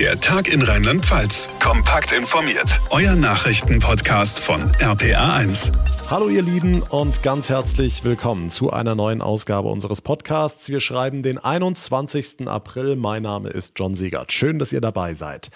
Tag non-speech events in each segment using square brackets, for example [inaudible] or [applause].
Der Tag in Rheinland-Pfalz. Kompakt informiert. Euer Nachrichtenpodcast von RPA1. Hallo ihr Lieben und ganz herzlich willkommen zu einer neuen Ausgabe unseres Podcasts. Wir schreiben den 21. April. Mein Name ist John Siegert. Schön, dass ihr dabei seid.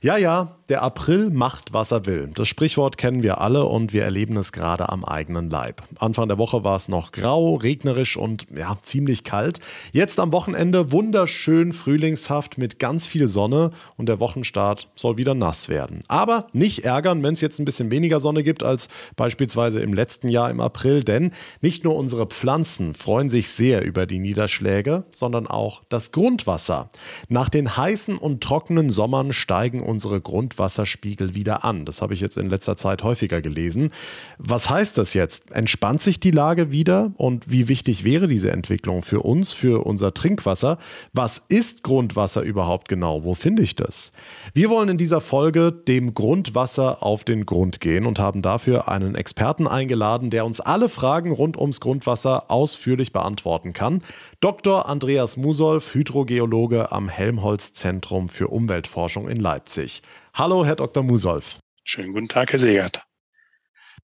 Ja, ja, der April macht, was er will. Das Sprichwort kennen wir alle und wir erleben es gerade am eigenen Leib. Anfang der Woche war es noch grau, regnerisch und ja, ziemlich kalt. Jetzt am Wochenende wunderschön frühlingshaft mit ganz viel Sonne und der Wochenstart soll wieder nass werden. Aber nicht ärgern, wenn es jetzt ein bisschen weniger Sonne gibt als beispielsweise im letzten Jahr im April, denn nicht nur unsere Pflanzen freuen sich sehr über die Niederschläge, sondern auch das Grundwasser. Nach den heißen und trockenen Sommern steigen unsere Grundwasser Grundwasserspiegel wieder an. Das habe ich jetzt in letzter Zeit häufiger gelesen. Was heißt das jetzt? Entspannt sich die Lage wieder? Und wie wichtig wäre diese Entwicklung für uns, für unser Trinkwasser? Was ist Grundwasser überhaupt genau? Wo finde ich das? Wir wollen in dieser Folge dem Grundwasser auf den Grund gehen und haben dafür einen Experten eingeladen, der uns alle Fragen rund ums Grundwasser ausführlich beantworten kann. Dr. Andreas Musolf, Hydrogeologe am Helmholtz Zentrum für Umweltforschung in Leipzig. Hallo, Herr Dr. Musolf. Schönen guten Tag, Herr Segert.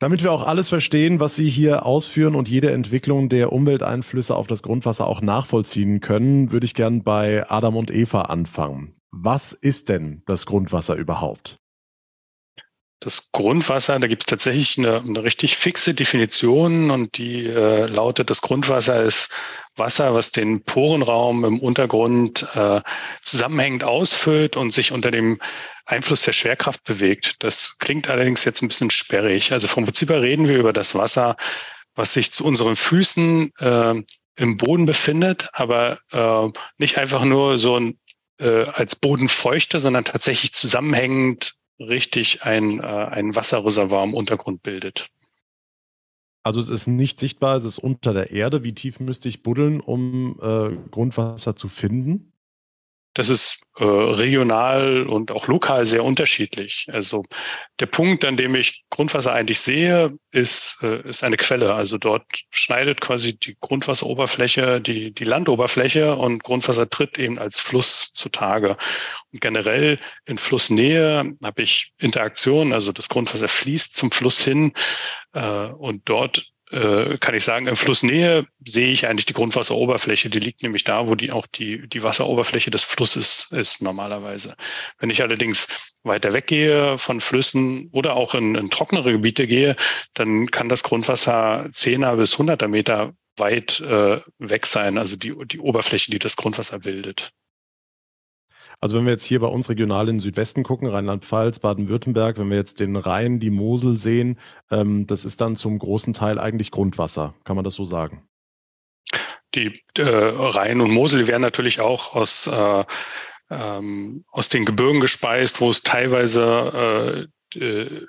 Damit wir auch alles verstehen, was Sie hier ausführen und jede Entwicklung der Umwelteinflüsse auf das Grundwasser auch nachvollziehen können, würde ich gern bei Adam und Eva anfangen. Was ist denn das Grundwasser überhaupt? Das Grundwasser, da gibt es tatsächlich eine, eine, richtig fixe Definition und die äh, lautet, das Grundwasser ist Wasser, was den Porenraum im Untergrund äh, zusammenhängend ausfüllt und sich unter dem Einfluss der Schwerkraft bewegt. Das klingt allerdings jetzt ein bisschen sperrig. Also vom Prinzip her reden wir über das Wasser, was sich zu unseren Füßen äh, im Boden befindet, aber äh, nicht einfach nur so ein, äh, als Bodenfeuchte, sondern tatsächlich zusammenhängend richtig ein, äh, ein Wasserreservoir im Untergrund bildet. Also es ist nicht sichtbar, es ist unter der Erde. Wie tief müsste ich buddeln, um äh, Grundwasser zu finden? Das ist äh, regional und auch lokal sehr unterschiedlich. Also der Punkt, an dem ich Grundwasser eigentlich sehe, ist, äh, ist eine Quelle. Also dort schneidet quasi die Grundwasseroberfläche die, die Landoberfläche und Grundwasser tritt eben als Fluss zutage. Und generell in Flussnähe habe ich Interaktion, also das Grundwasser fließt zum Fluss hin äh, und dort äh, kann ich sagen, in Flussnähe sehe ich eigentlich die Grundwasseroberfläche. Die liegt nämlich da, wo die auch die, die Wasseroberfläche des Flusses ist normalerweise. Wenn ich allerdings weiter weggehe von Flüssen oder auch in, in trockenere Gebiete gehe, dann kann das Grundwasser 10er bis 100er Meter weit äh, weg sein, also die, die Oberfläche, die das Grundwasser bildet. Also wenn wir jetzt hier bei uns regional in den Südwesten gucken, Rheinland-Pfalz, Baden-Württemberg, wenn wir jetzt den Rhein, die Mosel sehen, ähm, das ist dann zum großen Teil eigentlich Grundwasser. Kann man das so sagen? Die äh, Rhein und Mosel werden natürlich auch aus äh, ähm, aus den Gebirgen gespeist, wo es teilweise äh,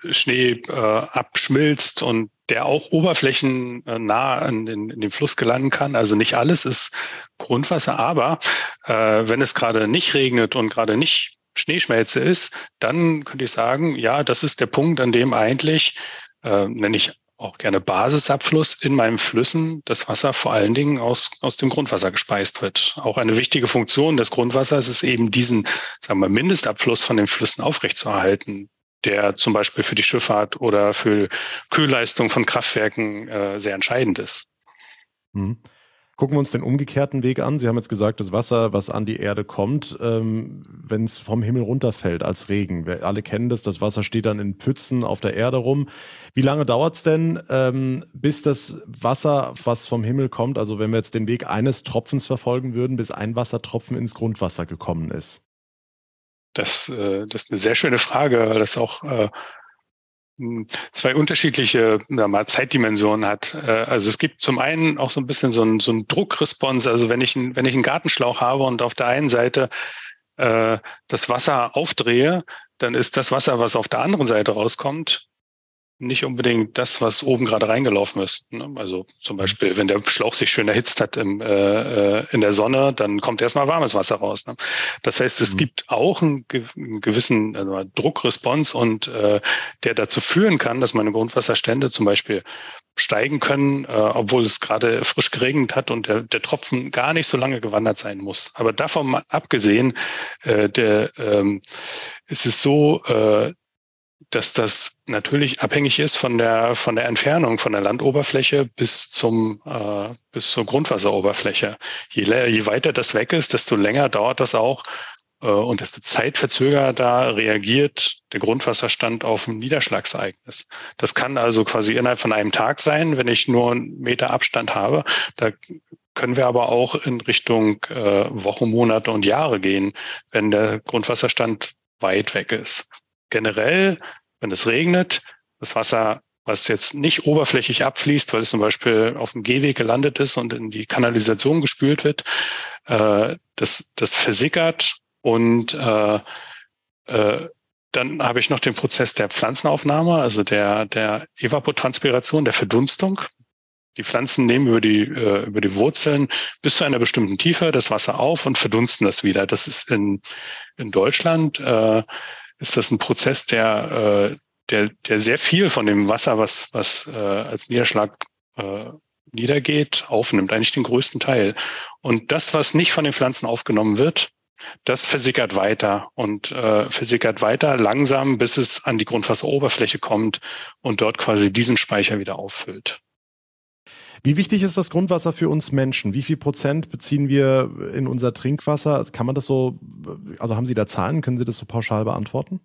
Schnee äh, abschmilzt und der auch oberflächennah an den, in den Fluss gelangen kann. Also nicht alles ist Grundwasser, aber äh, wenn es gerade nicht regnet und gerade nicht Schneeschmelze ist, dann könnte ich sagen, ja, das ist der Punkt, an dem eigentlich, äh, nenne ich auch gerne Basisabfluss in meinen Flüssen, das Wasser vor allen Dingen aus, aus dem Grundwasser gespeist wird. Auch eine wichtige Funktion des Grundwassers ist eben diesen, sagen wir, Mindestabfluss von den Flüssen aufrechtzuerhalten der zum Beispiel für die Schifffahrt oder für Kühlleistung von Kraftwerken äh, sehr entscheidend ist. Mhm. Gucken wir uns den umgekehrten Weg an. Sie haben jetzt gesagt, das Wasser, was an die Erde kommt, ähm, wenn es vom Himmel runterfällt als Regen. Wir alle kennen das, das Wasser steht dann in Pfützen auf der Erde rum. Wie lange dauert es denn, ähm, bis das Wasser, was vom Himmel kommt, also wenn wir jetzt den Weg eines Tropfens verfolgen würden, bis ein Wassertropfen ins Grundwasser gekommen ist? Das, äh, das ist eine sehr schöne Frage, weil das auch äh, zwei unterschiedliche mal Zeitdimensionen hat. Äh, also es gibt zum einen auch so ein bisschen so ein, so ein Druckresponse. Also wenn ich, wenn ich einen Gartenschlauch habe und auf der einen Seite äh, das Wasser aufdrehe, dann ist das Wasser, was auf der anderen Seite rauskommt, nicht unbedingt das, was oben gerade reingelaufen ist. Ne? Also zum Beispiel, wenn der Schlauch sich schön erhitzt hat im, äh, äh in der Sonne, dann kommt erstmal warmes Wasser raus. Ne? Das heißt, es mhm. gibt auch einen, gewissen also Druckrespons und äh, der dazu führen kann, dass meine Grundwasserstände zum Beispiel steigen können, äh, obwohl es gerade frisch geregnet hat und der, der Tropfen gar nicht so lange gewandert sein muss. Aber davon abgesehen, äh, der, ähm, ist es so, äh, dass das natürlich abhängig ist von der von der Entfernung von der Landoberfläche bis zum äh, bis zur Grundwasseroberfläche. Je, je weiter das weg ist, desto länger dauert das auch äh, und desto zeitverzögerter reagiert der Grundwasserstand auf ein Niederschlagsereignis. Das kann also quasi innerhalb von einem Tag sein, wenn ich nur einen Meter Abstand habe. Da können wir aber auch in Richtung äh, Wochen, Monate und Jahre gehen, wenn der Grundwasserstand weit weg ist generell, wenn es regnet, das Wasser, was jetzt nicht oberflächlich abfließt, weil es zum Beispiel auf dem Gehweg gelandet ist und in die Kanalisation gespült wird, äh, das, das versickert und äh, äh, dann habe ich noch den Prozess der Pflanzenaufnahme, also der, der Evapotranspiration, der Verdunstung. Die Pflanzen nehmen über die, äh, über die Wurzeln bis zu einer bestimmten Tiefe das Wasser auf und verdunsten das wieder. Das ist in, in Deutschland äh, ist das ein Prozess, der, äh, der, der sehr viel von dem Wasser, was, was äh, als Niederschlag äh, niedergeht, aufnimmt, eigentlich den größten Teil. Und das, was nicht von den Pflanzen aufgenommen wird, das versickert weiter und äh, versickert weiter langsam, bis es an die Grundwasseroberfläche kommt und dort quasi diesen Speicher wieder auffüllt. Wie wichtig ist das Grundwasser für uns Menschen? Wie viel Prozent beziehen wir in unser Trinkwasser? Kann man das so, also haben Sie da Zahlen? Können Sie das so pauschal beantworten?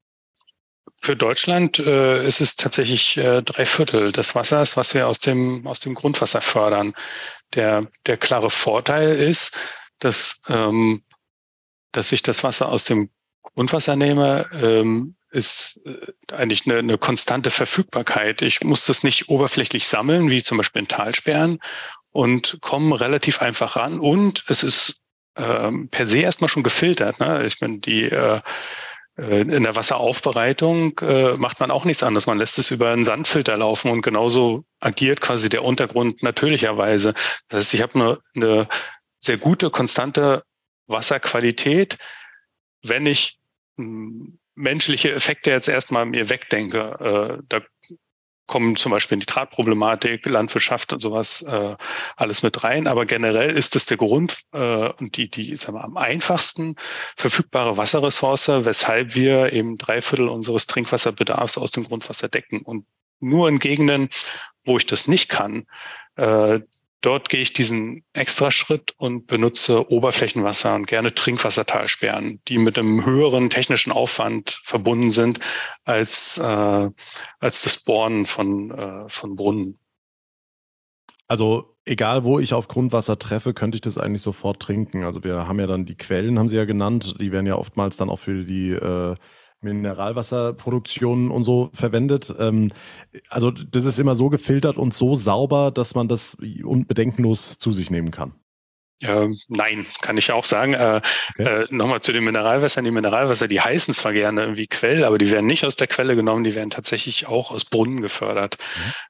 Für Deutschland äh, ist es tatsächlich äh, drei Viertel des Wassers, was wir aus dem, aus dem Grundwasser fördern. Der, der klare Vorteil ist, dass, ähm, dass ich das Wasser aus dem Grundwasser nehme, ähm, ist äh, eigentlich eine, eine konstante Verfügbarkeit. Ich muss das nicht oberflächlich sammeln, wie zum Beispiel in Talsperren, und komme relativ einfach ran. Und es ist ähm, per se erstmal schon gefiltert. Ne? Ich bin die äh, äh, in der Wasseraufbereitung äh, macht man auch nichts anderes. Man lässt es über einen Sandfilter laufen und genauso agiert quasi der Untergrund natürlicherweise. Das heißt, ich habe eine, eine sehr gute, konstante Wasserqualität, wenn ich hm, menschliche Effekte jetzt erstmal mir wegdenke. Äh, da kommen zum Beispiel Nitratproblematik, Landwirtschaft und sowas äh, alles mit rein. Aber generell ist es der Grund äh, und die, die sagen wir, am einfachsten verfügbare Wasserressource, weshalb wir eben drei Viertel unseres Trinkwasserbedarfs aus dem Grundwasser decken. Und nur in Gegenden, wo ich das nicht kann, äh, Dort gehe ich diesen Extraschritt und benutze Oberflächenwasser und gerne Trinkwassertalsperren, die mit einem höheren technischen Aufwand verbunden sind als, äh, als das Bohren von, äh, von Brunnen. Also egal, wo ich auf Grundwasser treffe, könnte ich das eigentlich sofort trinken. Also wir haben ja dann die Quellen, haben Sie ja genannt, die werden ja oftmals dann auch für die äh, Mineralwasserproduktion und so verwendet. Ähm, also das ist immer so gefiltert und so sauber, dass man das unbedenkenlos zu sich nehmen kann. Ja, nein, kann ich auch sagen. Äh, okay. äh, Nochmal zu den Mineralwässern. Die Mineralwässer, die heißen zwar gerne irgendwie Quell, aber die werden nicht aus der Quelle genommen, die werden tatsächlich auch aus Brunnen gefördert,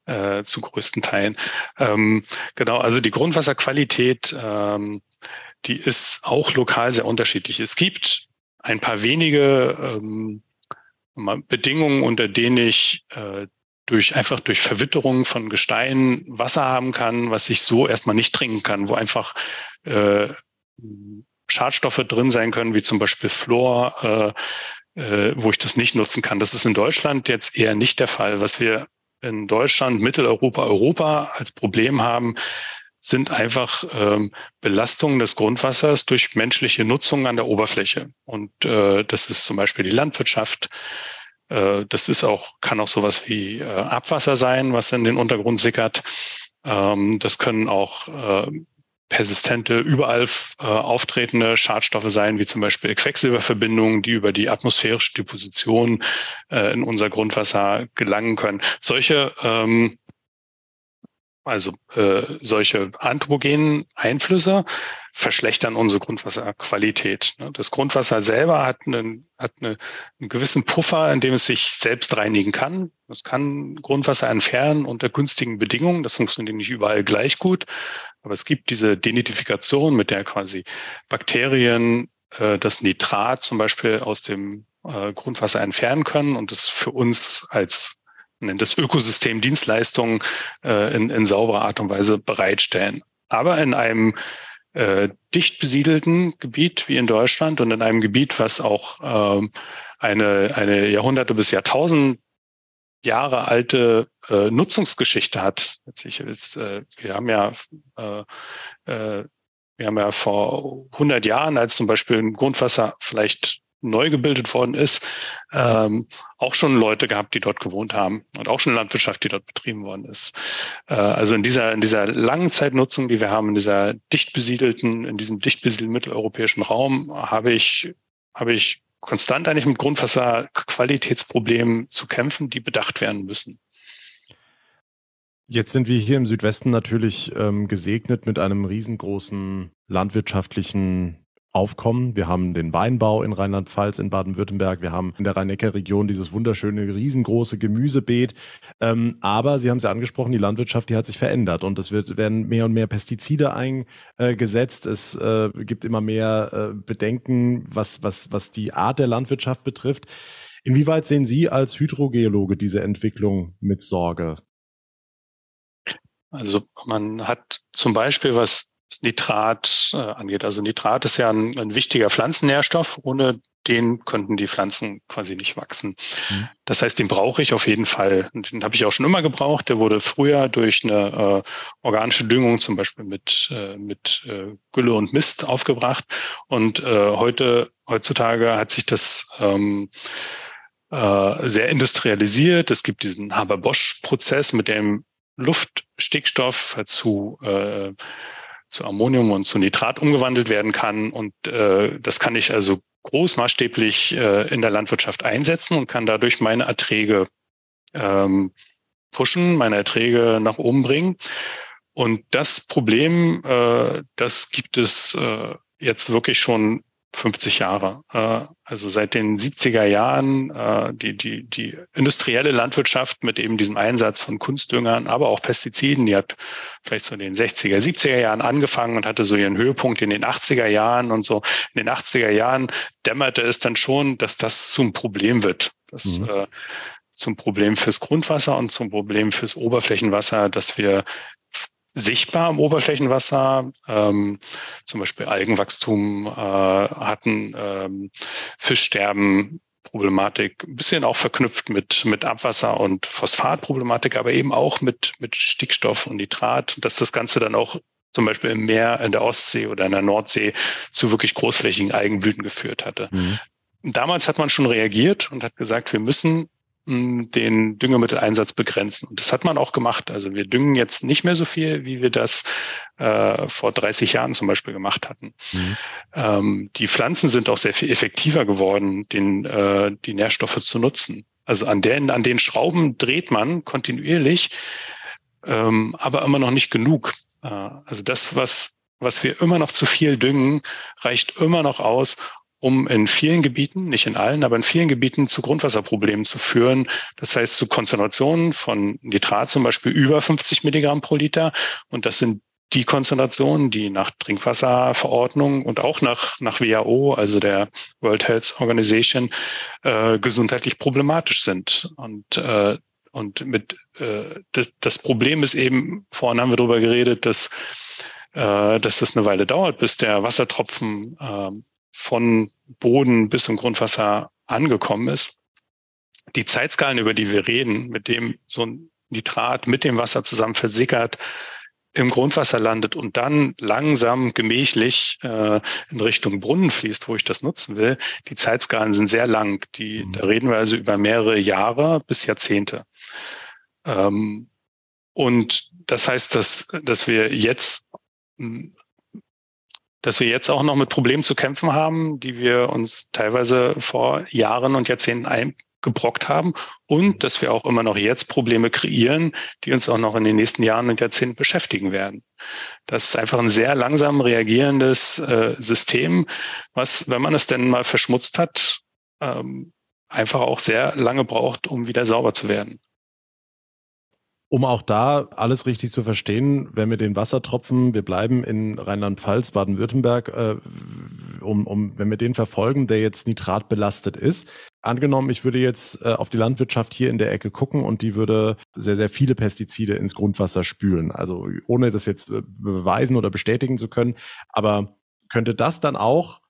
mhm. äh, zu größten Teilen. Ähm, genau, also die Grundwasserqualität, ähm, die ist auch lokal sehr unterschiedlich. Es gibt ein paar wenige ähm, Bedingungen, unter denen ich äh, durch einfach durch Verwitterung von Gestein Wasser haben kann, was ich so erstmal nicht trinken kann, wo einfach äh, Schadstoffe drin sein können, wie zum Beispiel Fluor, äh, äh, wo ich das nicht nutzen kann. Das ist in Deutschland jetzt eher nicht der Fall. Was wir in Deutschland, Mitteleuropa, Europa als Problem haben, sind einfach ähm, Belastungen des Grundwassers durch menschliche Nutzung an der Oberfläche. Und äh, das ist zum Beispiel die Landwirtschaft. Äh, das ist auch, kann auch sowas wie äh, Abwasser sein, was in den Untergrund sickert. Ähm, das können auch äh, persistente, überall äh, auftretende Schadstoffe sein, wie zum Beispiel Quecksilberverbindungen, die über die atmosphärische Deposition äh, in unser Grundwasser gelangen können. Solche ähm, also äh, solche anthropogenen Einflüsse verschlechtern unsere Grundwasserqualität. Ne? Das Grundwasser selber hat, einen, hat eine, einen gewissen Puffer, in dem es sich selbst reinigen kann. Es kann Grundwasser entfernen unter günstigen Bedingungen. Das funktioniert nicht überall gleich gut. Aber es gibt diese Denitrifikation, mit der quasi Bakterien äh, das Nitrat zum Beispiel aus dem äh, Grundwasser entfernen können und es für uns als nennt das Ökosystem Dienstleistungen äh, in, in sauberer Art und Weise bereitstellen. Aber in einem äh, dicht besiedelten Gebiet wie in Deutschland und in einem Gebiet, was auch ähm, eine, eine Jahrhunderte bis Jahrtausend Jahre alte äh, Nutzungsgeschichte hat. Jetzt, äh, wir haben ja äh, äh, wir haben ja vor 100 Jahren, als zum Beispiel ein Grundwasser vielleicht neu gebildet worden ist, ähm, auch schon Leute gehabt, die dort gewohnt haben und auch schon Landwirtschaft, die dort betrieben worden ist. Äh, also in dieser, in dieser langen Zeitnutzung, die wir haben, in dieser dicht besiedelten, in diesem dicht besiedelten mitteleuropäischen Raum, habe ich, habe ich konstant eigentlich mit Grundwasserqualitätsproblemen zu kämpfen, die bedacht werden müssen. Jetzt sind wir hier im Südwesten natürlich ähm, gesegnet mit einem riesengroßen landwirtschaftlichen Aufkommen. Wir haben den Weinbau in Rheinland-Pfalz, in Baden-Württemberg. Wir haben in der Rhein-Neckar-Region dieses wunderschöne, riesengroße Gemüsebeet. Ähm, aber Sie haben es ja angesprochen, die Landwirtschaft, die hat sich verändert und es wird, werden mehr und mehr Pestizide eingesetzt. Es äh, gibt immer mehr äh, Bedenken, was, was, was die Art der Landwirtschaft betrifft. Inwieweit sehen Sie als Hydrogeologe diese Entwicklung mit Sorge? Also man hat zum Beispiel, was Nitrat äh, angeht. Also Nitrat ist ja ein, ein, wichtiger Pflanzennährstoff. Ohne den könnten die Pflanzen quasi nicht wachsen. Mhm. Das heißt, den brauche ich auf jeden Fall. Und den habe ich auch schon immer gebraucht. Der wurde früher durch eine äh, organische Düngung, zum Beispiel mit, äh, mit äh, Gülle und Mist, aufgebracht. Und äh, heute, heutzutage hat sich das ähm, äh, sehr industrialisiert. Es gibt diesen Haber-Bosch-Prozess, mit dem Luftstickstoff zu äh, zu Ammonium und zu Nitrat umgewandelt werden kann. Und äh, das kann ich also großmaßstäblich äh, in der Landwirtschaft einsetzen und kann dadurch meine Erträge ähm, pushen, meine Erträge nach oben bringen. Und das Problem, äh, das gibt es äh, jetzt wirklich schon 50 Jahre. Äh, also seit den 70er Jahren äh, die, die, die industrielle Landwirtschaft mit eben diesem Einsatz von Kunstdüngern, aber auch Pestiziden, die hat vielleicht so in den 60er, 70er Jahren angefangen und hatte so ihren Höhepunkt in den 80er Jahren und so. In den 80er Jahren dämmerte es dann schon, dass das zum Problem wird. Das, mhm. äh, zum Problem fürs Grundwasser und zum Problem fürs Oberflächenwasser, dass wir sichtbar im Oberflächenwasser, ähm, zum Beispiel Algenwachstum äh, hatten, ähm, Fischsterben, Problematik, ein bisschen auch verknüpft mit, mit Abwasser und Phosphatproblematik, aber eben auch mit, mit Stickstoff und Nitrat, dass das Ganze dann auch zum Beispiel im Meer, in der Ostsee oder in der Nordsee zu wirklich großflächigen Algenblüten geführt hatte. Mhm. Damals hat man schon reagiert und hat gesagt, wir müssen den Düngemitteleinsatz begrenzen. Und das hat man auch gemacht. Also wir düngen jetzt nicht mehr so viel, wie wir das äh, vor 30 Jahren zum Beispiel gemacht hatten. Mhm. Ähm, die Pflanzen sind auch sehr viel effektiver geworden, den, äh, die Nährstoffe zu nutzen. Also an den, an den Schrauben dreht man kontinuierlich, ähm, aber immer noch nicht genug. Äh, also das, was was wir immer noch zu viel düngen, reicht immer noch aus, um in vielen Gebieten, nicht in allen, aber in vielen Gebieten zu Grundwasserproblemen zu führen. Das heißt zu Konzentrationen von Nitrat zum Beispiel über 50 Milligramm pro Liter. Und das sind die Konzentrationen, die nach Trinkwasserverordnung und auch nach, nach WHO, also der World Health Organization, äh, gesundheitlich problematisch sind. Und, äh, und mit äh, das, das Problem ist eben, vorhin haben wir darüber geredet, dass, äh, dass das eine Weile dauert, bis der Wassertropfen äh, von Boden bis zum Grundwasser angekommen ist. Die Zeitskalen, über die wir reden, mit dem so ein Nitrat mit dem Wasser zusammen versickert, im Grundwasser landet und dann langsam gemächlich äh, in Richtung Brunnen fließt, wo ich das nutzen will, die Zeitskalen sind sehr lang. Die, mhm. Da reden wir also über mehrere Jahre bis Jahrzehnte. Ähm, und das heißt, dass, dass wir jetzt dass wir jetzt auch noch mit Problemen zu kämpfen haben, die wir uns teilweise vor Jahren und Jahrzehnten eingebrockt haben und dass wir auch immer noch jetzt Probleme kreieren, die uns auch noch in den nächsten Jahren und Jahrzehnten beschäftigen werden. Das ist einfach ein sehr langsam reagierendes äh, System, was, wenn man es denn mal verschmutzt hat, ähm, einfach auch sehr lange braucht, um wieder sauber zu werden. Um auch da alles richtig zu verstehen, wenn wir den Wassertropfen, wir bleiben in Rheinland-Pfalz, Baden-Württemberg, äh, um, um, wenn wir den verfolgen, der jetzt nitratbelastet ist. Angenommen, ich würde jetzt äh, auf die Landwirtschaft hier in der Ecke gucken und die würde sehr, sehr viele Pestizide ins Grundwasser spülen. Also ohne das jetzt äh, beweisen oder bestätigen zu können. Aber könnte das dann auch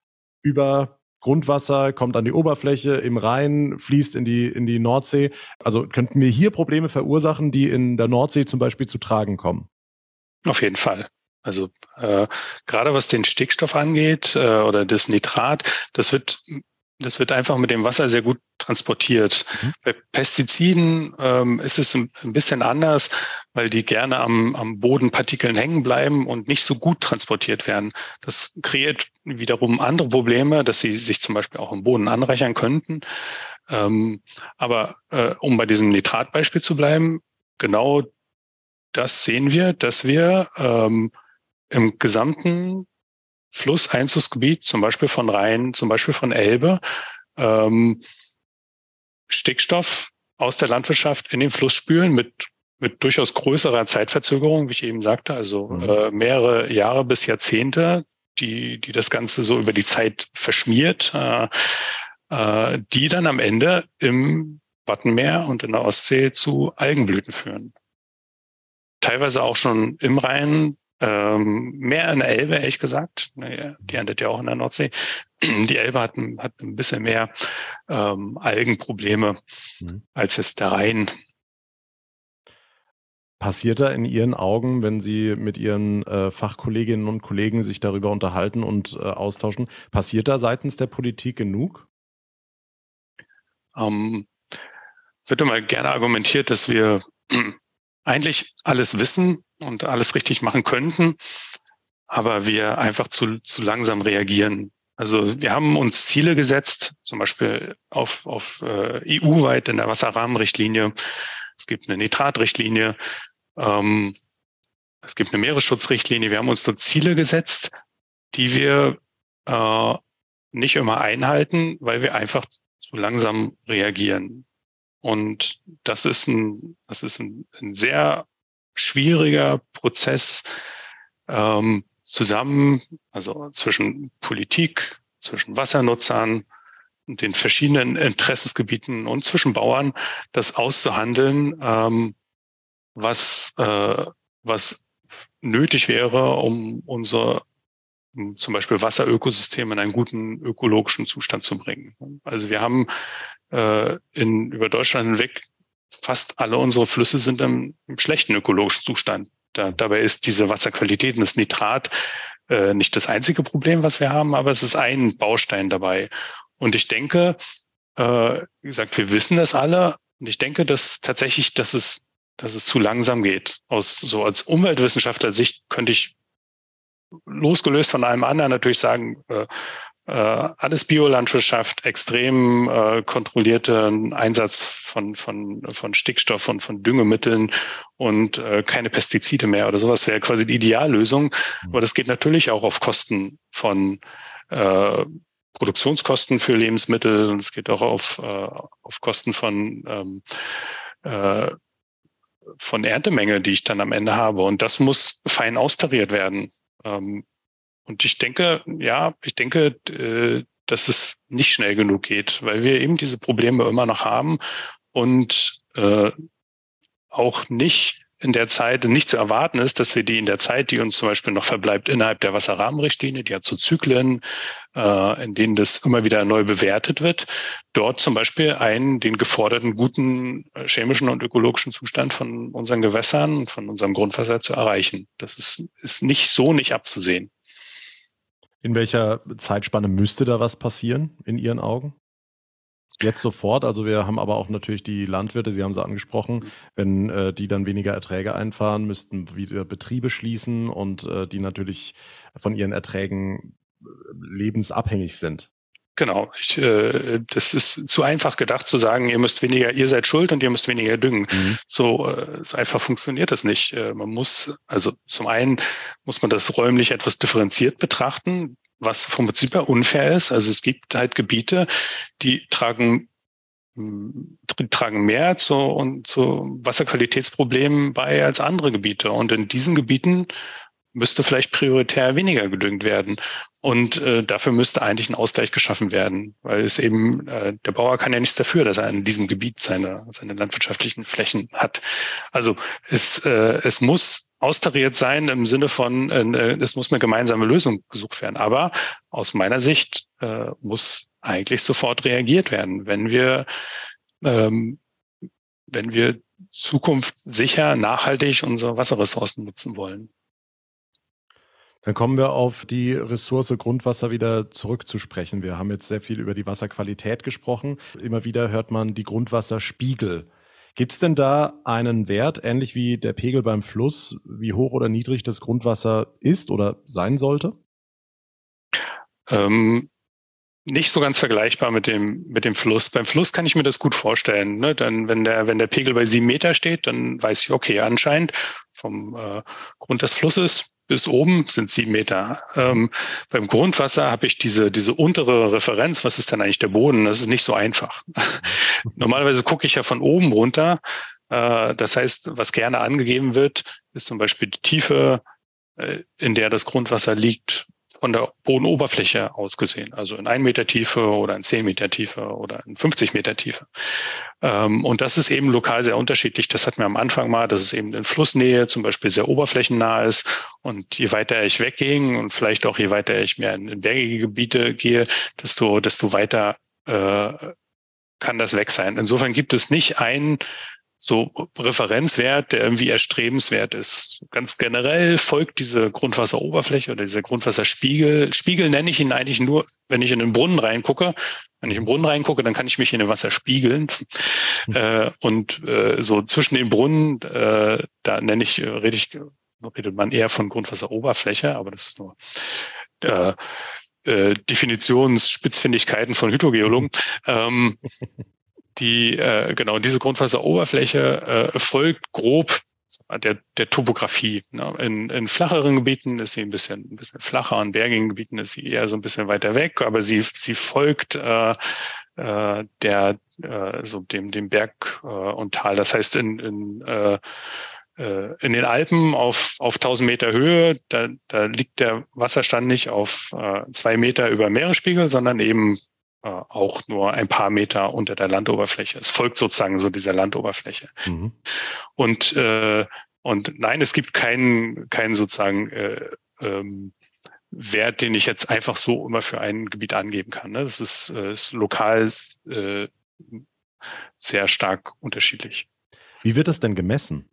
über Grundwasser kommt an die Oberfläche im Rhein, fließt in die, in die Nordsee. Also könnten wir hier Probleme verursachen, die in der Nordsee zum Beispiel zu tragen kommen? Auf jeden Fall. Also äh, gerade was den Stickstoff angeht äh, oder das Nitrat, das wird das wird einfach mit dem Wasser sehr gut transportiert. Mhm. Bei Pestiziden ähm, ist es ein, ein, bisschen anders, weil die gerne am, am Bodenpartikeln hängen bleiben und nicht so gut transportiert werden. Das kreiert wiederum andere Probleme, dass sie sich zum Beispiel auch im Boden anreichern könnten. Ähm, aber äh, um bei diesem Nitratbeispiel zu bleiben, genau das sehen wir, dass wir ähm, im gesamten Flusseinzugsgebiet, zum Beispiel von Rhein, zum Beispiel von Elbe, ähm, Stickstoff aus der Landwirtschaft in den Fluss spülen mit, mit durchaus größerer Zeitverzögerung, wie ich eben sagte, also mhm. äh, mehrere Jahre bis Jahrzehnte, die, die das Ganze so über die Zeit verschmiert, äh, äh, die dann am Ende im Wattenmeer und in der Ostsee zu Algenblüten führen. Teilweise auch schon im Rhein ähm, mehr in der Elbe, ehrlich gesagt. Die endet ja auch in der Nordsee. [clears throat] Die Elbe hat, hat ein bisschen mehr ähm, Algenprobleme mhm. als jetzt der Rhein. Passiert da in Ihren Augen, wenn Sie mit Ihren äh, Fachkolleginnen und Kollegen sich darüber unterhalten und äh, austauschen, passiert da seitens der Politik genug? Ähm, wird immer gerne argumentiert, dass wir eigentlich alles wissen und alles richtig machen könnten, aber wir einfach zu, zu langsam reagieren. Also wir haben uns Ziele gesetzt, zum Beispiel auf, auf äh, EU-weit in der Wasserrahmenrichtlinie. Es gibt eine Nitratrichtlinie. Ähm, es gibt eine Meeresschutzrichtlinie. Wir haben uns dort Ziele gesetzt, die wir äh, nicht immer einhalten, weil wir einfach zu langsam reagieren. Und das ist ein, das ist ein, ein sehr schwieriger Prozess ähm, zusammen, also zwischen Politik, zwischen Wassernutzern und den verschiedenen Interessensgebieten und zwischen Bauern, das auszuhandeln, ähm, was, äh, was nötig wäre, um unser zum Beispiel Wasserökosystem in einen guten ökologischen Zustand zu bringen. Also wir haben äh, in, über Deutschland hinweg fast alle unsere Flüsse sind im, im schlechten ökologischen Zustand. Da, dabei ist diese Wasserqualität und das Nitrat äh, nicht das einzige Problem, was wir haben, aber es ist ein Baustein dabei. Und ich denke, äh, wie gesagt, wir wissen das alle. Und ich denke, dass tatsächlich, dass es, dass es zu langsam geht. Aus so als Umweltwissenschaftler Sicht könnte ich losgelöst von allem anderen natürlich sagen, äh, äh, alles Biolandwirtschaft, extrem äh, kontrollierten Einsatz von, von, von Stickstoff und von Düngemitteln und äh, keine Pestizide mehr oder sowas wäre quasi die Ideallösung. Mhm. Aber das geht natürlich auch auf Kosten von äh, Produktionskosten für Lebensmittel und es geht auch auf, äh, auf Kosten von ähm, äh, von Erntemenge, die ich dann am Ende habe. Und das muss fein austariert werden. Ähm, und ich denke, ja, ich denke, äh, dass es nicht schnell genug geht, weil wir eben diese Probleme immer noch haben und äh, auch nicht in der Zeit nicht zu erwarten ist, dass wir die in der Zeit, die uns zum Beispiel noch verbleibt innerhalb der Wasserrahmenrichtlinie, die hat so Zyklen, äh, in denen das immer wieder neu bewertet wird, dort zum Beispiel einen den geforderten guten äh, chemischen und ökologischen Zustand von unseren Gewässern von unserem Grundwasser zu erreichen. Das ist, ist nicht so nicht abzusehen. In welcher Zeitspanne müsste da was passieren in Ihren Augen? Jetzt sofort, also wir haben aber auch natürlich die Landwirte, Sie haben sie angesprochen, wenn äh, die dann weniger Erträge einfahren, müssten wieder Betriebe schließen und äh, die natürlich von ihren Erträgen äh, lebensabhängig sind. Genau, ich, äh, das ist zu einfach gedacht zu sagen, ihr müsst weniger, ihr seid schuld und ihr müsst weniger düngen. Mhm. So, äh, so einfach funktioniert das nicht. Äh, man muss, also zum einen muss man das räumlich etwas differenziert betrachten, was vom Prinzip her unfair ist. Also es gibt halt Gebiete, die tragen die tragen mehr zu, und zu Wasserqualitätsproblemen bei als andere Gebiete. Und in diesen Gebieten müsste vielleicht prioritär weniger gedüngt werden. Und äh, dafür müsste eigentlich ein Ausgleich geschaffen werden, weil es eben, äh, der Bauer kann ja nichts dafür, dass er in diesem Gebiet seine, seine landwirtschaftlichen Flächen hat. Also es, äh, es muss austariert sein im Sinne von, äh, es muss eine gemeinsame Lösung gesucht werden. Aber aus meiner Sicht äh, muss eigentlich sofort reagiert werden, wenn wir, ähm, wenn wir Zukunft sicher, nachhaltig unsere Wasserressourcen nutzen wollen. Dann kommen wir auf die Ressource Grundwasser wieder zurückzusprechen. Wir haben jetzt sehr viel über die Wasserqualität gesprochen. Immer wieder hört man die Grundwasserspiegel. Gibt es denn da einen Wert, ähnlich wie der Pegel beim Fluss, wie hoch oder niedrig das Grundwasser ist oder sein sollte? Ähm, nicht so ganz vergleichbar mit dem, mit dem Fluss. Beim Fluss kann ich mir das gut vorstellen. Ne? Dann, wenn der, wenn der Pegel bei sieben Meter steht, dann weiß ich, okay, anscheinend vom äh, Grund des Flusses bis oben sind sieben Meter. Ähm, beim Grundwasser habe ich diese, diese untere Referenz. Was ist denn eigentlich der Boden? Das ist nicht so einfach. [laughs] Normalerweise gucke ich ja von oben runter. Äh, das heißt, was gerne angegeben wird, ist zum Beispiel die Tiefe, äh, in der das Grundwasser liegt von der Bodenoberfläche aus gesehen, also in ein Meter Tiefe oder in zehn Meter Tiefe oder in 50 Meter Tiefe. Ähm, und das ist eben lokal sehr unterschiedlich. Das hatten wir am Anfang mal, dass es eben in Flussnähe zum Beispiel sehr oberflächennah ist. Und je weiter ich wegging und vielleicht auch je weiter ich mehr in, in bergige Gebiete gehe, desto, desto weiter äh, kann das weg sein. Insofern gibt es nicht einen so Referenzwert, der irgendwie erstrebenswert ist. Ganz generell folgt diese Grundwasseroberfläche oder dieser Grundwasserspiegel. Spiegel nenne ich ihn eigentlich nur, wenn ich in den Brunnen reingucke. Wenn ich in den Brunnen reingucke, dann kann ich mich in dem Wasser spiegeln. Mhm. Äh, und äh, so zwischen den Brunnen, äh, da nenne ich, rede ich, redet man eher von Grundwasseroberfläche, aber das ist nur äh, äh, Definitionsspitzfindigkeiten von Hydrogeologen. [laughs] ähm, die äh, genau diese Grundwasseroberfläche äh, folgt grob der, der Topografie. Ne? In, in flacheren Gebieten ist sie ein bisschen, ein bisschen flacher, in bergigen Gebieten ist sie eher so ein bisschen weiter weg, aber sie, sie folgt äh, äh, der äh, so dem, dem Berg äh, und Tal. Das heißt, in, in äh, äh in den Alpen auf, auf 1000 Meter Höhe, da, da liegt der Wasserstand nicht auf äh, zwei Meter über Meeresspiegel, sondern eben auch nur ein paar Meter unter der Landoberfläche. Es folgt sozusagen so dieser Landoberfläche. Mhm. Und, äh, und nein, es gibt keinen, keinen sozusagen äh, ähm, Wert, den ich jetzt einfach so immer für ein Gebiet angeben kann. Ne? Das ist, äh, ist lokal äh, sehr stark unterschiedlich. Wie wird das denn gemessen?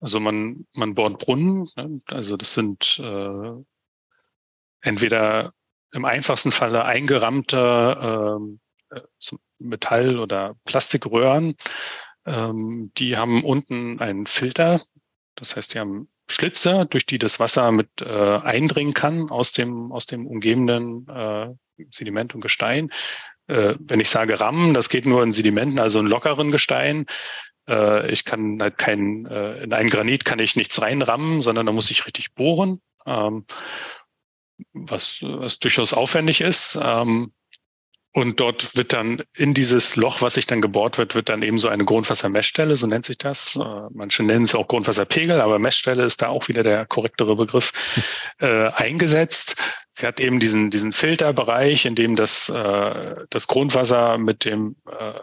Also man, man bohrt Brunnen, ne? also das sind äh, entweder im einfachsten Falle eingerammte ähm, äh, Metall- oder Plastikröhren. Ähm, die haben unten einen Filter. Das heißt, die haben Schlitze, durch die das Wasser mit äh, eindringen kann aus dem, aus dem umgebenden äh, Sediment und Gestein. Äh, wenn ich sage rammen, das geht nur in Sedimenten, also in lockeren Gestein. Äh, ich kann halt kein, äh, in einen Granit kann ich nichts reinrammen, sondern da muss ich richtig bohren. Ähm, was, was durchaus aufwendig ist. Ähm, und dort wird dann in dieses Loch, was sich dann gebohrt wird, wird dann eben so eine Grundwassermessstelle, so nennt sich das. Äh, manche nennen es auch Grundwasserpegel, aber Messstelle ist da auch wieder der korrektere Begriff, [laughs] äh, eingesetzt. Sie hat eben diesen, diesen Filterbereich, in dem das, äh, das Grundwasser mit dem, äh,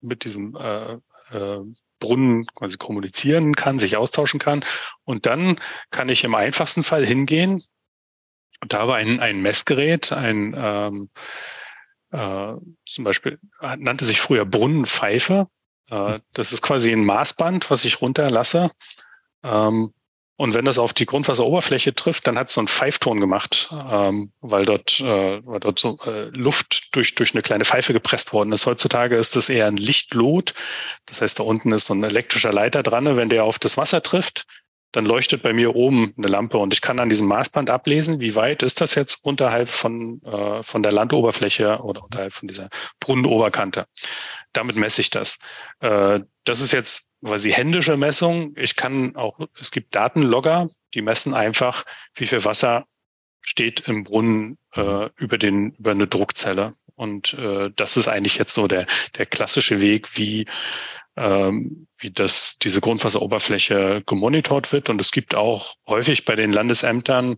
mit diesem äh, äh, Brunnen quasi kommunizieren kann, sich austauschen kann. Und dann kann ich im einfachsten Fall hingehen, und da war ein, ein Messgerät, ein ähm, äh, zum Beispiel nannte sich früher Brunnenpfeife. Äh, das ist quasi ein Maßband, was ich runterlasse. Ähm, und wenn das auf die Grundwasseroberfläche trifft, dann hat es so einen Pfeifton gemacht, ähm, weil dort, äh, weil dort so äh, Luft durch, durch eine kleine Pfeife gepresst worden ist. Heutzutage ist das eher ein Lichtlot. Das heißt, da unten ist so ein elektrischer Leiter dran. Wenn der auf das Wasser trifft, dann leuchtet bei mir oben eine Lampe und ich kann an diesem Maßband ablesen, wie weit ist das jetzt unterhalb von, äh, von der Landoberfläche oder unterhalb von dieser Brunnenoberkante. Damit messe ich das. Äh, das ist jetzt quasi händische Messung. Ich kann auch, es gibt Datenlogger, die messen einfach, wie viel Wasser steht im Brunnen äh, über den über eine Druckzelle. Und äh, das ist eigentlich jetzt so der der klassische Weg, wie ähm, wie das diese Grundwasseroberfläche gemonitort wird. Und es gibt auch häufig bei den Landesämtern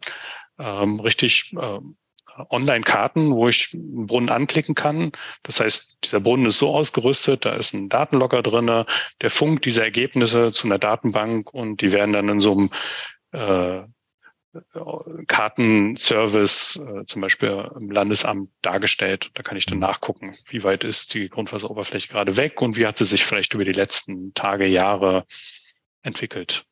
ähm, richtig ähm, Online-Karten, wo ich einen Brunnen anklicken kann. Das heißt, dieser Brunnen ist so ausgerüstet, da ist ein Datenlogger drinne, der funkt diese Ergebnisse zu einer Datenbank und die werden dann in so einem äh, Kartenservice, äh, zum Beispiel im Landesamt dargestellt. Da kann ich dann nachgucken, wie weit ist die Grundwasseroberfläche gerade weg und wie hat sie sich vielleicht über die letzten Tage, Jahre entwickelt.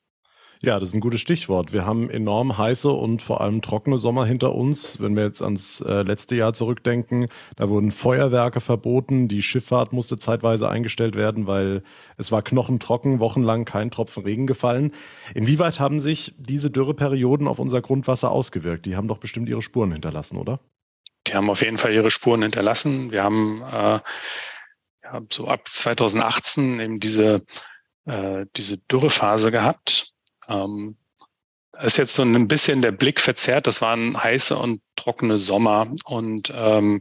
Ja, das ist ein gutes Stichwort. Wir haben enorm heiße und vor allem trockene Sommer hinter uns. Wenn wir jetzt ans äh, letzte Jahr zurückdenken, da wurden Feuerwerke verboten, die Schifffahrt musste zeitweise eingestellt werden, weil es war knochentrocken, wochenlang kein Tropfen Regen gefallen. Inwieweit haben sich diese Dürreperioden auf unser Grundwasser ausgewirkt? Die haben doch bestimmt ihre Spuren hinterlassen, oder? Die haben auf jeden Fall ihre Spuren hinterlassen. Wir haben äh, ja, so ab 2018 eben diese, äh, diese Dürrephase gehabt ähm, ist jetzt so ein bisschen der Blick verzerrt. Das waren heiße und trockene Sommer und ähm,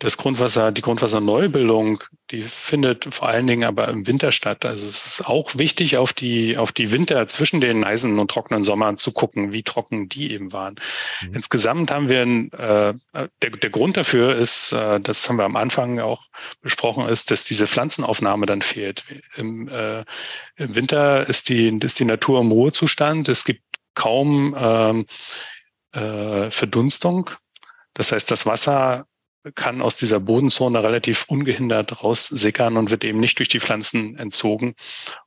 das Grundwasser, die Grundwasserneubildung, die findet vor allen Dingen aber im Winter statt. Also es ist auch wichtig, auf die, auf die Winter zwischen den heißen und trockenen Sommern zu gucken, wie trocken die eben waren. Mhm. Insgesamt haben wir, ein, äh, der, der Grund dafür ist, äh, das haben wir am Anfang auch besprochen, ist, dass diese Pflanzenaufnahme dann fehlt. Im, äh, im Winter ist die, ist die Natur im Ruhezustand. Es gibt kaum ähm, äh, Verdunstung. Das heißt, das Wasser kann aus dieser Bodenzone relativ ungehindert raussickern und wird eben nicht durch die Pflanzen entzogen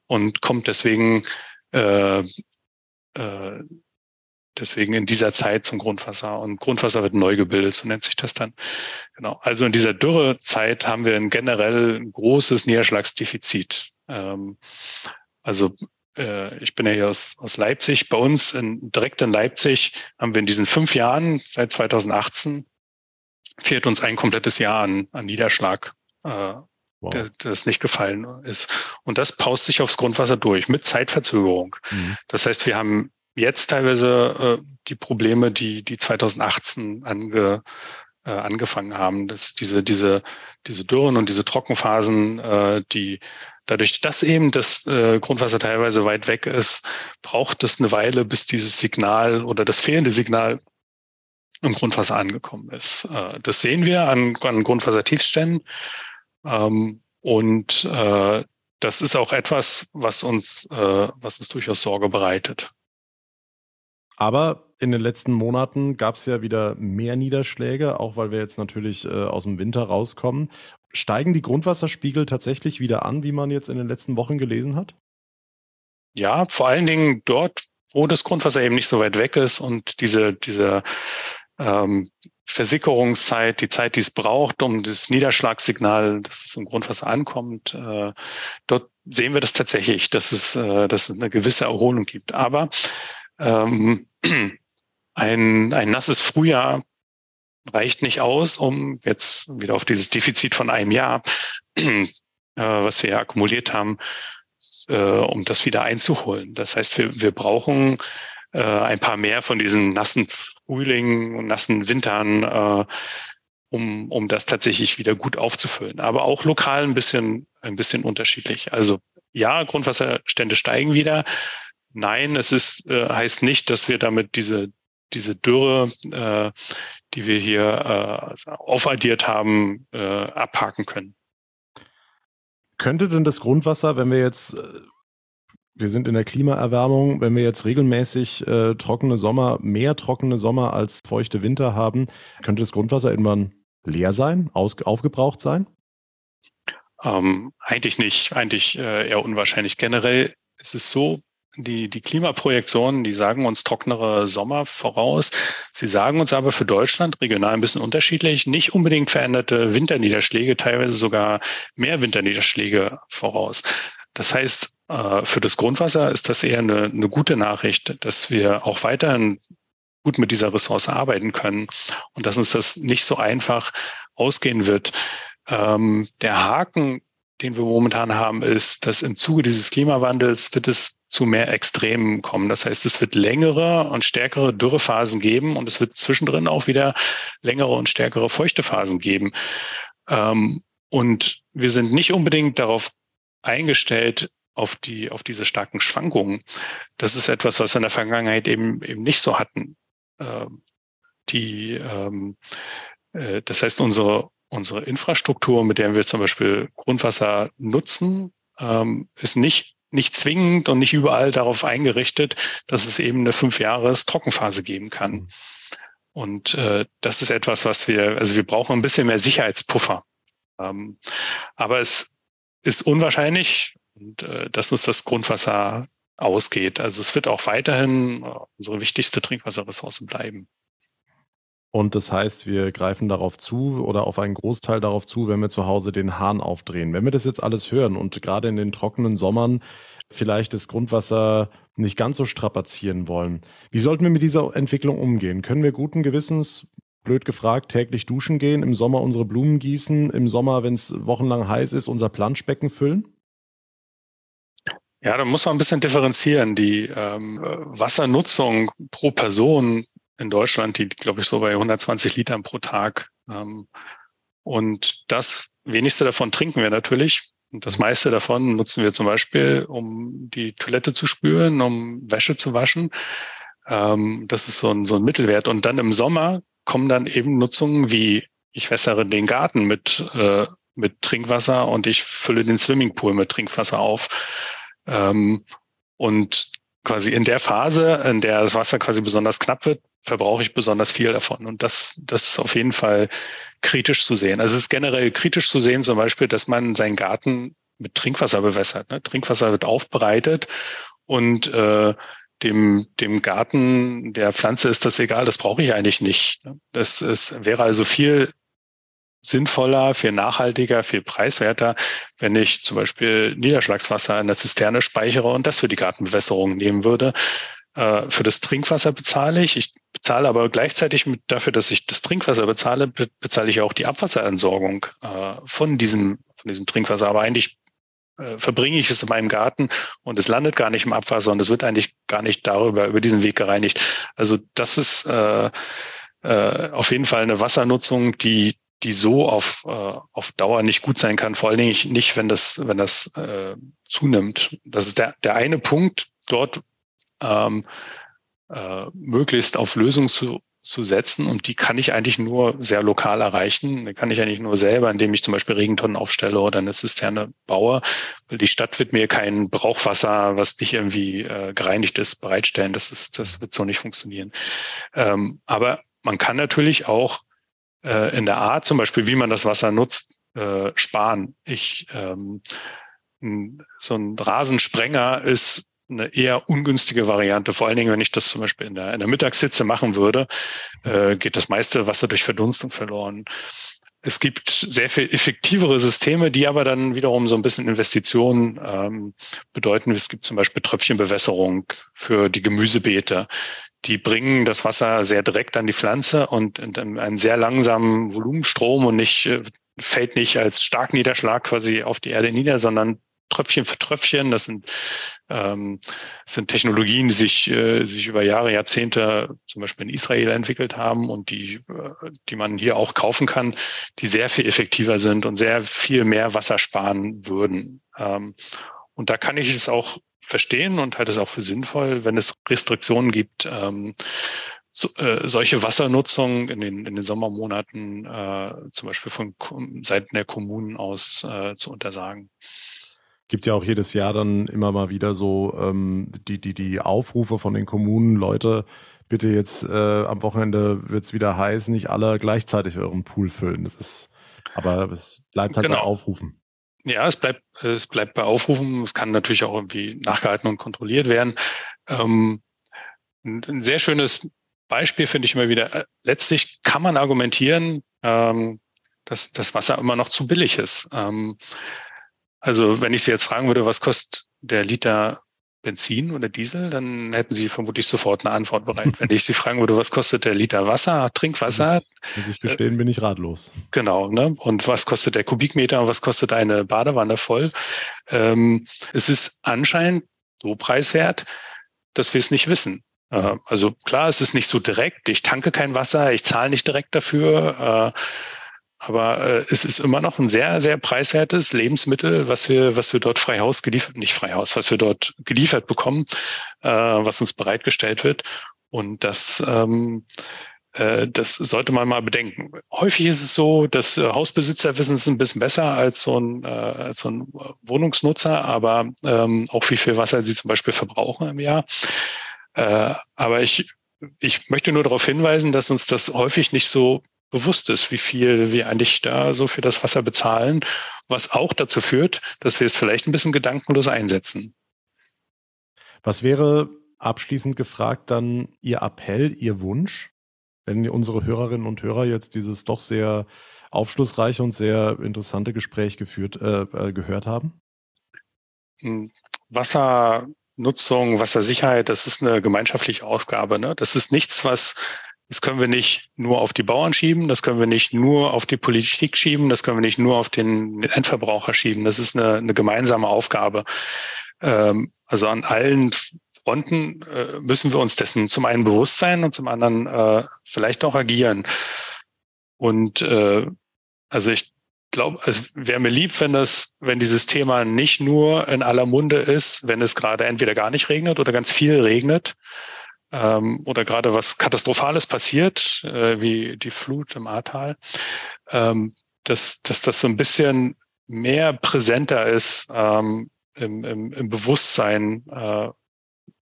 und kommt deswegen äh, äh, deswegen in dieser Zeit zum Grundwasser. Und Grundwasser wird neu gebildet, so nennt sich das dann. Genau. Also in dieser Dürrezeit haben wir ein generell großes Niederschlagsdefizit. Ähm, also äh, ich bin ja hier aus, aus Leipzig. Bei uns in, direkt in Leipzig haben wir in diesen fünf Jahren seit 2018 fehlt uns ein komplettes Jahr an, an Niederschlag, äh, wow. der, das nicht gefallen ist. Und das paust sich aufs Grundwasser durch mit Zeitverzögerung. Mhm. Das heißt, wir haben jetzt teilweise äh, die Probleme, die die 2018 ange, äh, angefangen haben, dass diese diese diese Dürren und diese Trockenphasen, äh, die dadurch, dass eben das äh, Grundwasser teilweise weit weg ist, braucht es eine Weile, bis dieses Signal oder das fehlende Signal im Grundwasser angekommen ist. Äh, das sehen wir an, an Grundwassertiefständen. Ähm, und äh, das ist auch etwas, was uns, äh, was uns durchaus Sorge bereitet. Aber in den letzten Monaten gab es ja wieder mehr Niederschläge, auch weil wir jetzt natürlich aus dem Winter rauskommen. Steigen die Grundwasserspiegel tatsächlich wieder an, wie man jetzt in den letzten Wochen gelesen hat? Ja, vor allen Dingen dort, wo das Grundwasser eben nicht so weit weg ist und diese, diese ähm, Versickerungszeit, die Zeit, die es braucht, um das Niederschlagssignal, dass es im Grundwasser ankommt, äh, dort sehen wir das tatsächlich, dass es, äh, dass es eine gewisse Erholung gibt. Aber ähm, [clears throat] ein, ein nasses Frühjahr reicht nicht aus, um jetzt wieder auf dieses Defizit von einem Jahr, [clears throat] äh, was wir ja akkumuliert haben, äh, um das wieder einzuholen. Das heißt, wir, wir brauchen äh, ein paar mehr von diesen nassen Frühlingen und nassen Wintern, äh, um, um das tatsächlich wieder gut aufzufüllen. Aber auch lokal ein bisschen, ein bisschen unterschiedlich. Also ja, Grundwasserstände steigen wieder. Nein, es ist, äh, heißt nicht, dass wir damit diese, diese Dürre, äh, die wir hier äh, aufaddiert haben, äh, abhaken können. Könnte denn das Grundwasser, wenn wir jetzt äh, wir sind in der Klimaerwärmung. Wenn wir jetzt regelmäßig äh, trockene Sommer, mehr trockene Sommer als feuchte Winter haben, könnte das Grundwasser irgendwann leer sein, aus, aufgebraucht sein? Ähm, eigentlich nicht, eigentlich äh, eher unwahrscheinlich. Generell ist es so, die, die Klimaprojektionen, die sagen uns trockenere Sommer voraus. Sie sagen uns aber für Deutschland regional ein bisschen unterschiedlich, nicht unbedingt veränderte Winterniederschläge, teilweise sogar mehr Winterniederschläge voraus. Das heißt, für das Grundwasser ist das eher eine, eine gute Nachricht, dass wir auch weiterhin gut mit dieser Ressource arbeiten können und dass uns das nicht so einfach ausgehen wird. Ähm, der Haken, den wir momentan haben, ist, dass im Zuge dieses Klimawandels wird es zu mehr Extremen kommen. Das heißt, es wird längere und stärkere Dürrephasen geben und es wird zwischendrin auch wieder längere und stärkere feuchte Phasen geben. Ähm, und wir sind nicht unbedingt darauf eingestellt, auf die, auf diese starken Schwankungen. Das ist etwas, was wir in der Vergangenheit eben, eben nicht so hatten. Ähm, die, ähm, äh, das heißt, unsere, unsere Infrastruktur, mit der wir zum Beispiel Grundwasser nutzen, ähm, ist nicht nicht zwingend und nicht überall darauf eingerichtet, dass es eben eine fünf Jahres Trockenphase geben kann. Mhm. Und äh, das ist etwas, was wir, also wir brauchen ein bisschen mehr Sicherheitspuffer. Ähm, aber es ist unwahrscheinlich, und, äh, dass uns das Grundwasser ausgeht. Also es wird auch weiterhin äh, unsere wichtigste Trinkwasserressource bleiben. Und das heißt, wir greifen darauf zu oder auf einen Großteil darauf zu, wenn wir zu Hause den Hahn aufdrehen. Wenn wir das jetzt alles hören und gerade in den trockenen Sommern vielleicht das Grundwasser nicht ganz so strapazieren wollen, wie sollten wir mit dieser Entwicklung umgehen? Können wir guten Gewissens, blöd gefragt, täglich duschen gehen, im Sommer unsere Blumen gießen, im Sommer, wenn es wochenlang heiß ist, unser Planschbecken füllen? Ja, da muss man ein bisschen differenzieren. Die ähm, Wassernutzung pro Person in Deutschland, die glaube ich so bei 120 Litern pro Tag. Ähm, und das wenigste davon trinken wir natürlich. Und das meiste davon nutzen wir zum Beispiel, um die Toilette zu spülen, um Wäsche zu waschen. Ähm, das ist so ein, so ein Mittelwert. Und dann im Sommer kommen dann eben Nutzungen wie ich wässere den Garten mit, äh, mit Trinkwasser und ich fülle den Swimmingpool mit Trinkwasser auf. Ähm, und quasi in der Phase, in der das Wasser quasi besonders knapp wird, verbrauche ich besonders viel davon. Und das, das ist auf jeden Fall kritisch zu sehen. Also es ist generell kritisch zu sehen, zum Beispiel, dass man seinen Garten mit Trinkwasser bewässert. Ne? Trinkwasser wird aufbereitet und äh, dem, dem Garten der Pflanze ist das egal, das brauche ich eigentlich nicht. Ne? Das ist, wäre also viel sinnvoller, viel nachhaltiger, viel preiswerter, wenn ich zum Beispiel Niederschlagswasser in der Zisterne speichere und das für die Gartenbewässerung nehmen würde. Äh, für das Trinkwasser bezahle ich. Ich bezahle aber gleichzeitig mit dafür, dass ich das Trinkwasser bezahle, bezahle ich auch die Abwasserentsorgung äh, von diesem, von diesem Trinkwasser. Aber eigentlich äh, verbringe ich es in meinem Garten und es landet gar nicht im Abwasser und es wird eigentlich gar nicht darüber, über diesen Weg gereinigt. Also das ist auf jeden Fall eine Wassernutzung, die die so auf, äh, auf Dauer nicht gut sein kann, vor allen Dingen nicht, wenn das, wenn das äh, zunimmt. Das ist der, der eine Punkt, dort ähm, äh, möglichst auf Lösungen zu, zu setzen. Und die kann ich eigentlich nur sehr lokal erreichen. Die kann ich eigentlich nur selber, indem ich zum Beispiel Regentonnen aufstelle oder eine Zisterne baue. Weil die Stadt wird mir kein Brauchwasser, was nicht irgendwie äh, gereinigt ist, bereitstellen. Das ist, das wird so nicht funktionieren. Ähm, aber man kann natürlich auch äh, in der Art, zum Beispiel, wie man das Wasser nutzt, äh, sparen. Ich ähm, so ein Rasensprenger ist eine eher ungünstige Variante. Vor allen Dingen, wenn ich das zum Beispiel in der, in der Mittagshitze machen würde, äh, geht das meiste Wasser durch Verdunstung verloren. Es gibt sehr viel effektivere Systeme, die aber dann wiederum so ein bisschen Investitionen ähm, bedeuten. Es gibt zum Beispiel Tröpfchenbewässerung für die Gemüsebeete. Die bringen das Wasser sehr direkt an die Pflanze und in einem sehr langsamen Volumenstrom und nicht äh, fällt nicht als Starkniederschlag quasi auf die Erde nieder, sondern Tröpfchen für Tröpfchen. Das sind, ähm, das sind Technologien, die sich, äh, sich über Jahre, Jahrzehnte zum Beispiel in Israel entwickelt haben und die, äh, die man hier auch kaufen kann, die sehr viel effektiver sind und sehr viel mehr Wasser sparen würden. Ähm, und da kann ich es auch verstehen und halte es auch für sinnvoll, wenn es Restriktionen gibt, ähm, so, äh, solche Wassernutzung in den, in den Sommermonaten äh, zum Beispiel von Seiten der Kommunen aus äh, zu untersagen gibt ja auch jedes Jahr dann immer mal wieder so ähm, die, die, die Aufrufe von den Kommunen, Leute, bitte jetzt äh, am Wochenende wird's wieder heiß, nicht alle gleichzeitig euren Pool füllen. Das ist, aber es bleibt halt genau. bei Aufrufen. Ja, es bleibt, es bleibt bei Aufrufen. Es kann natürlich auch irgendwie nachgehalten und kontrolliert werden. Ähm, ein sehr schönes Beispiel finde ich immer wieder. Äh, letztlich kann man argumentieren, ähm, dass das Wasser immer noch zu billig ist. Ähm, also wenn ich Sie jetzt fragen würde, was kostet der Liter Benzin oder Diesel, dann hätten Sie vermutlich sofort eine Antwort bereit. Wenn ich Sie fragen würde, was kostet der Liter Wasser, Trinkwasser? Muss ich gestehen, äh, bin ich ratlos. Genau, ne? Und was kostet der Kubikmeter und was kostet eine Badewanne voll? Ähm, es ist anscheinend so preiswert, dass wir es nicht wissen. Äh, also klar, es ist nicht so direkt. Ich tanke kein Wasser, ich zahle nicht direkt dafür. Äh, aber äh, es ist immer noch ein sehr, sehr preiswertes Lebensmittel, was wir, was wir dort frei Haus geliefert, nicht frei Haus, was wir dort geliefert bekommen, äh, was uns bereitgestellt wird. Und das, ähm, äh, das sollte man mal bedenken. Häufig ist es so, dass äh, Hausbesitzer wissen es ein bisschen besser als so ein, äh, als so ein Wohnungsnutzer, aber ähm, auch wie viel Wasser sie zum Beispiel verbrauchen im Jahr. Äh, aber ich, ich möchte nur darauf hinweisen, dass uns das häufig nicht so bewusst ist, wie viel wir eigentlich da so für das Wasser bezahlen, was auch dazu führt, dass wir es vielleicht ein bisschen gedankenlos einsetzen. Was wäre abschließend gefragt dann Ihr Appell, Ihr Wunsch, wenn unsere Hörerinnen und Hörer jetzt dieses doch sehr aufschlussreiche und sehr interessante Gespräch geführt, äh, äh gehört haben? Hm, Wassernutzung, Wassersicherheit, das ist eine gemeinschaftliche Aufgabe. Ne? Das ist nichts, was das können wir nicht nur auf die Bauern schieben, das können wir nicht nur auf die Politik schieben, das können wir nicht nur auf den Endverbraucher schieben. Das ist eine, eine gemeinsame Aufgabe. Ähm, also an allen Fronten äh, müssen wir uns dessen zum einen bewusst sein und zum anderen äh, vielleicht auch agieren. Und äh, also ich glaube, es wäre mir lieb, wenn das, wenn dieses Thema nicht nur in aller Munde ist, wenn es gerade entweder gar nicht regnet oder ganz viel regnet ähm, oder gerade was Katastrophales passiert, äh, wie die Flut im Ahrtal, ähm, dass, dass das so ein bisschen mehr präsenter ist ähm, im, im, im Bewusstsein, äh,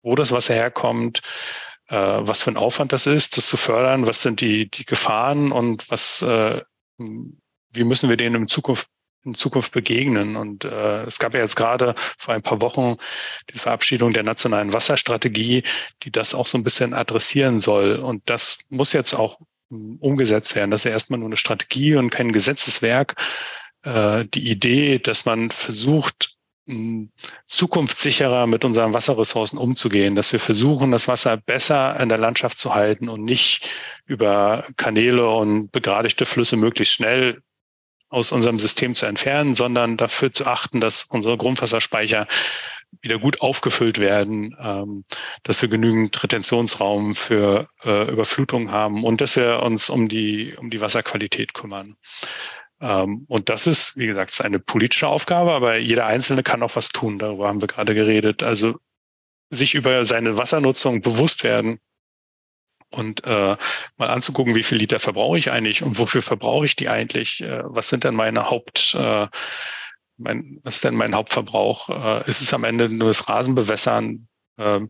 wo das Wasser herkommt, äh, was für ein Aufwand das ist, das zu fördern, was sind die, die Gefahren und was, äh, wie müssen wir denen in Zukunft in Zukunft begegnen. Und äh, es gab ja jetzt gerade vor ein paar Wochen die Verabschiedung der nationalen Wasserstrategie, die das auch so ein bisschen adressieren soll. Und das muss jetzt auch hm, umgesetzt werden. Das ist ja erstmal nur eine Strategie und kein Gesetzeswerk. Äh, die Idee, dass man versucht, hm, zukunftssicherer mit unseren Wasserressourcen umzugehen, dass wir versuchen, das Wasser besser in der Landschaft zu halten und nicht über Kanäle und begradigte Flüsse möglichst schnell aus unserem System zu entfernen, sondern dafür zu achten, dass unsere Grundwasserspeicher wieder gut aufgefüllt werden, ähm, dass wir genügend Retentionsraum für äh, Überflutung haben und dass wir uns um die, um die Wasserqualität kümmern. Ähm, und das ist, wie gesagt, eine politische Aufgabe, aber jeder Einzelne kann auch was tun. Darüber haben wir gerade geredet. Also sich über seine Wassernutzung bewusst werden, und äh, mal anzugucken, wie viel Liter verbrauche ich eigentlich und wofür verbrauche ich die eigentlich? Äh, was sind denn meine Haupt, äh, mein, was ist denn mein Hauptverbrauch? Äh, ist es am Ende nur das Rasenbewässern äh,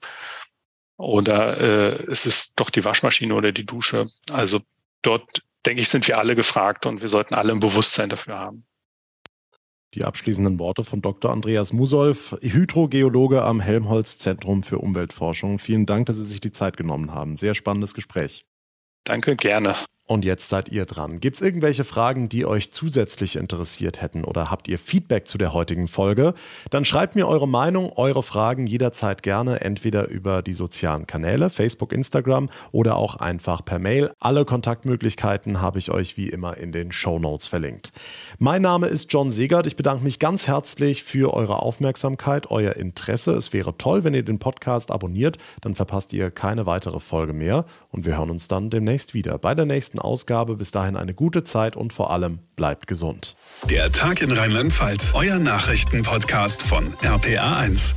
oder äh, ist es doch die Waschmaschine oder die Dusche? Also dort denke ich, sind wir alle gefragt und wir sollten alle ein Bewusstsein dafür haben. Die abschließenden Worte von Dr. Andreas Musolf, Hydrogeologe am Helmholtz Zentrum für Umweltforschung. Vielen Dank, dass Sie sich die Zeit genommen haben. Sehr spannendes Gespräch. Danke, gerne. Und jetzt seid ihr dran. Gibt es irgendwelche Fragen, die euch zusätzlich interessiert hätten oder habt ihr Feedback zu der heutigen Folge? Dann schreibt mir eure Meinung, eure Fragen jederzeit gerne, entweder über die sozialen Kanäle, Facebook, Instagram oder auch einfach per Mail. Alle Kontaktmöglichkeiten habe ich euch wie immer in den Show Notes verlinkt. Mein Name ist John Segert. Ich bedanke mich ganz herzlich für eure Aufmerksamkeit, euer Interesse. Es wäre toll, wenn ihr den Podcast abonniert, dann verpasst ihr keine weitere Folge mehr und wir hören uns dann demnächst wieder bei der nächsten nächsten Ausgabe. Bis dahin eine gute Zeit und vor allem bleibt gesund. Der Tag in Rheinland-Pfalz, euer Nachrichtenpodcast von RPA1.